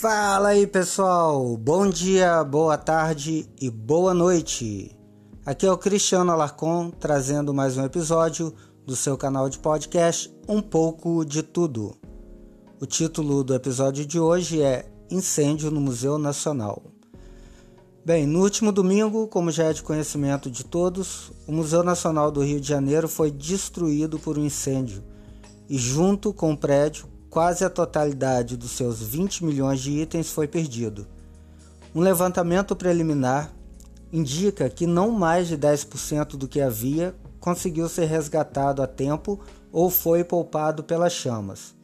Fala aí pessoal, bom dia, boa tarde e boa noite. Aqui é o Cristiano Alarcon trazendo mais um episódio do seu canal de podcast Um pouco de Tudo. O título do episódio de hoje é Incêndio no Museu Nacional. Bem, no último domingo, como já é de conhecimento de todos, o Museu Nacional do Rio de Janeiro foi destruído por um incêndio e, junto com o prédio, quase a totalidade dos seus 20 milhões de itens foi perdido. Um levantamento preliminar indica que não mais de 10% do que havia conseguiu ser resgatado a tempo ou foi poupado pelas chamas.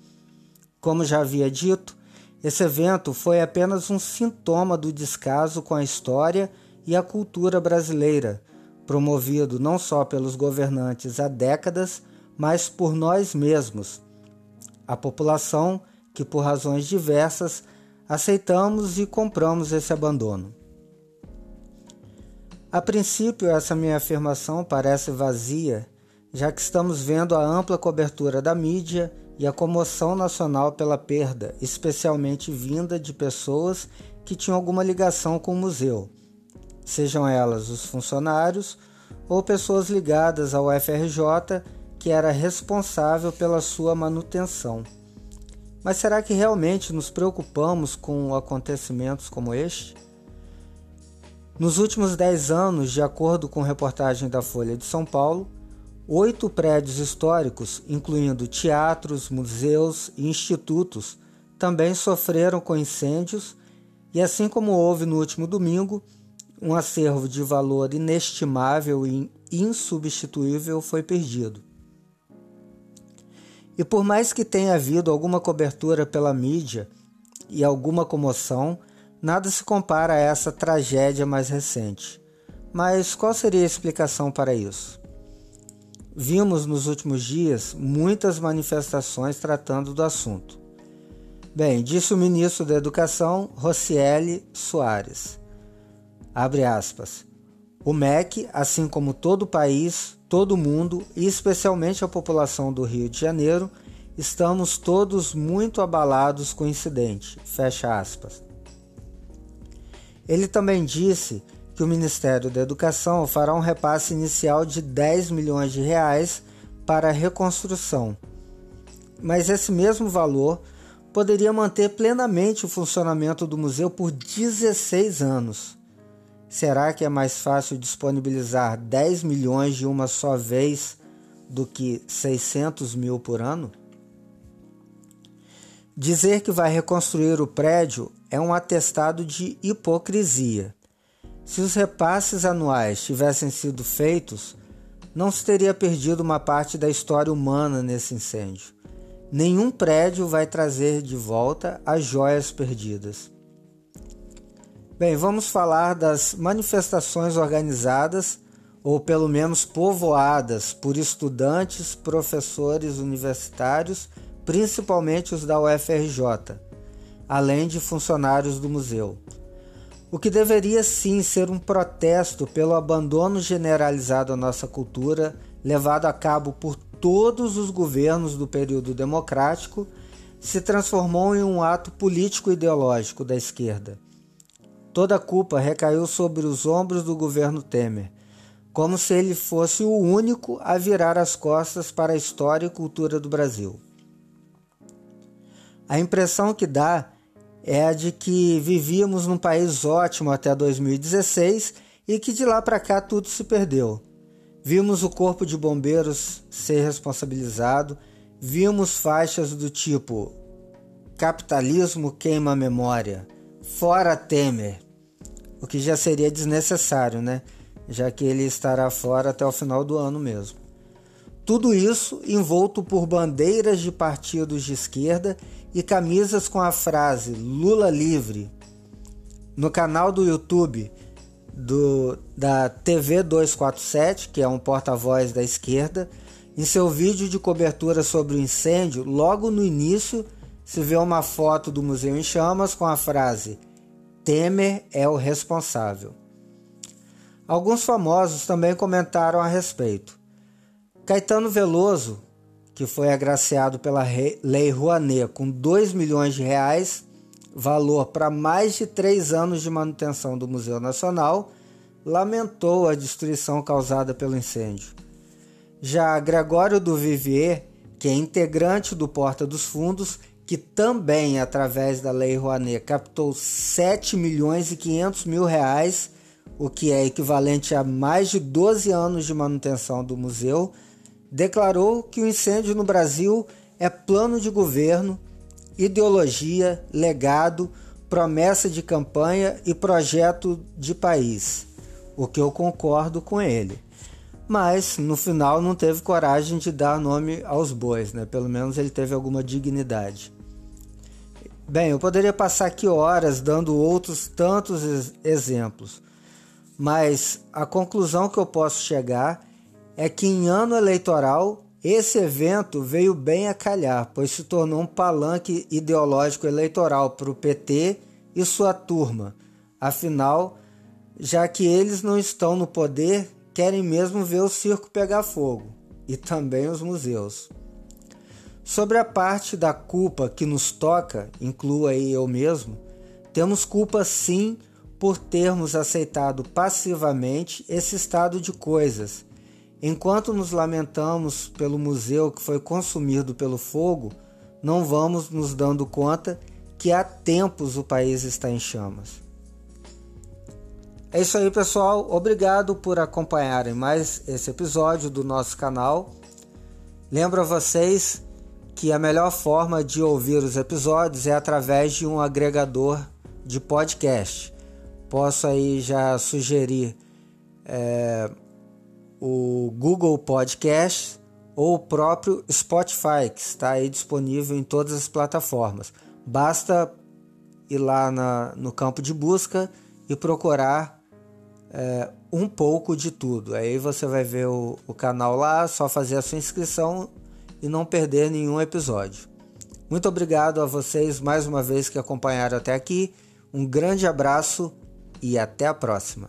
Como já havia dito, esse evento foi apenas um sintoma do descaso com a história e a cultura brasileira, promovido não só pelos governantes há décadas, mas por nós mesmos, a população que, por razões diversas, aceitamos e compramos esse abandono. A princípio, essa minha afirmação parece vazia, já que estamos vendo a ampla cobertura da mídia e a comoção nacional pela perda, especialmente vinda de pessoas que tinham alguma ligação com o museu, sejam elas os funcionários ou pessoas ligadas ao FRJ que era responsável pela sua manutenção. Mas será que realmente nos preocupamos com acontecimentos como este? Nos últimos 10 anos, de acordo com reportagem da Folha de São Paulo, oito prédios históricos, incluindo teatros, museus e institutos, também sofreram com incêndios, e assim como houve no último domingo, um acervo de valor inestimável e insubstituível foi perdido. E por mais que tenha havido alguma cobertura pela mídia e alguma comoção, nada se compara a essa tragédia mais recente. Mas qual seria a explicação para isso? Vimos nos últimos dias muitas manifestações tratando do assunto. Bem, disse o ministro da Educação, Rocieli Soares. Abre aspas. O MEC, assim como todo o país, todo mundo e especialmente a população do Rio de Janeiro, estamos todos muito abalados com o incidente. Fecha aspas. Ele também disse que o Ministério da Educação fará um repasse inicial de 10 milhões de reais para a reconstrução. Mas esse mesmo valor poderia manter plenamente o funcionamento do museu por 16 anos. Será que é mais fácil disponibilizar 10 milhões de uma só vez do que 600 mil por ano? Dizer que vai reconstruir o prédio é um atestado de hipocrisia. Se os repasses anuais tivessem sido feitos, não se teria perdido uma parte da história humana nesse incêndio. Nenhum prédio vai trazer de volta as joias perdidas. Bem, vamos falar das manifestações organizadas ou pelo menos povoadas por estudantes, professores universitários, principalmente os da UFRJ, além de funcionários do museu. O que deveria sim ser um protesto pelo abandono generalizado à nossa cultura, levado a cabo por todos os governos do período democrático, se transformou em um ato político-ideológico da esquerda Toda a culpa recaiu sobre os ombros do governo Temer, como se ele fosse o único a virar as costas para a história e cultura do Brasil. A impressão que dá é a de que vivíamos num país ótimo até 2016 e que de lá para cá tudo se perdeu. Vimos o corpo de bombeiros ser responsabilizado, vimos faixas do tipo capitalismo queima a memória, fora Temer, o que já seria desnecessário, né? Já que ele estará fora até o final do ano mesmo. Tudo isso envolto por bandeiras de partidos de esquerda e camisas com a frase Lula livre. No canal do YouTube do, da TV 247, que é um porta-voz da esquerda, em seu vídeo de cobertura sobre o incêndio, logo no início se vê uma foto do museu em chamas com a frase Temer é o responsável. Alguns famosos também comentaram a respeito. Caetano Veloso, que foi agraciado pela Lei Rouanet com 2 milhões de reais, valor para mais de três anos de manutenção do Museu Nacional, lamentou a destruição causada pelo incêndio. Já Gregório do Vivier, que é integrante do Porta dos Fundos, que também, através da Lei Rouanet, captou 7 milhões e 500 mil reais, o que é equivalente a mais de 12 anos de manutenção do museu, declarou que o incêndio no Brasil é plano de governo, ideologia, legado, promessa de campanha e projeto de país, o que eu concordo com ele. Mas no final não teve coragem de dar nome aos bois, né? Pelo menos ele teve alguma dignidade. Bem, eu poderia passar aqui horas dando outros tantos exemplos, mas a conclusão que eu posso chegar é que em ano eleitoral esse evento veio bem a calhar, pois se tornou um palanque ideológico eleitoral para o PT e sua turma. Afinal, já que eles não estão no poder, querem mesmo ver o circo pegar fogo e também os museus. Sobre a parte da culpa que nos toca, incluo aí eu mesmo, temos culpa sim por termos aceitado passivamente esse estado de coisas. Enquanto nos lamentamos pelo museu que foi consumido pelo fogo, não vamos nos dando conta que há tempos o país está em chamas. É isso aí, pessoal. Obrigado por acompanharem mais esse episódio do nosso canal. Lembro a vocês que a melhor forma de ouvir os episódios é através de um agregador de podcast. Posso aí já sugerir é, o Google Podcast ou o próprio Spotify, que está aí disponível em todas as plataformas. Basta ir lá na, no campo de busca e procurar é, um pouco de tudo. Aí você vai ver o, o canal lá, só fazer a sua inscrição e não perder nenhum episódio. Muito obrigado a vocês mais uma vez que acompanharam até aqui. Um grande abraço e até a próxima.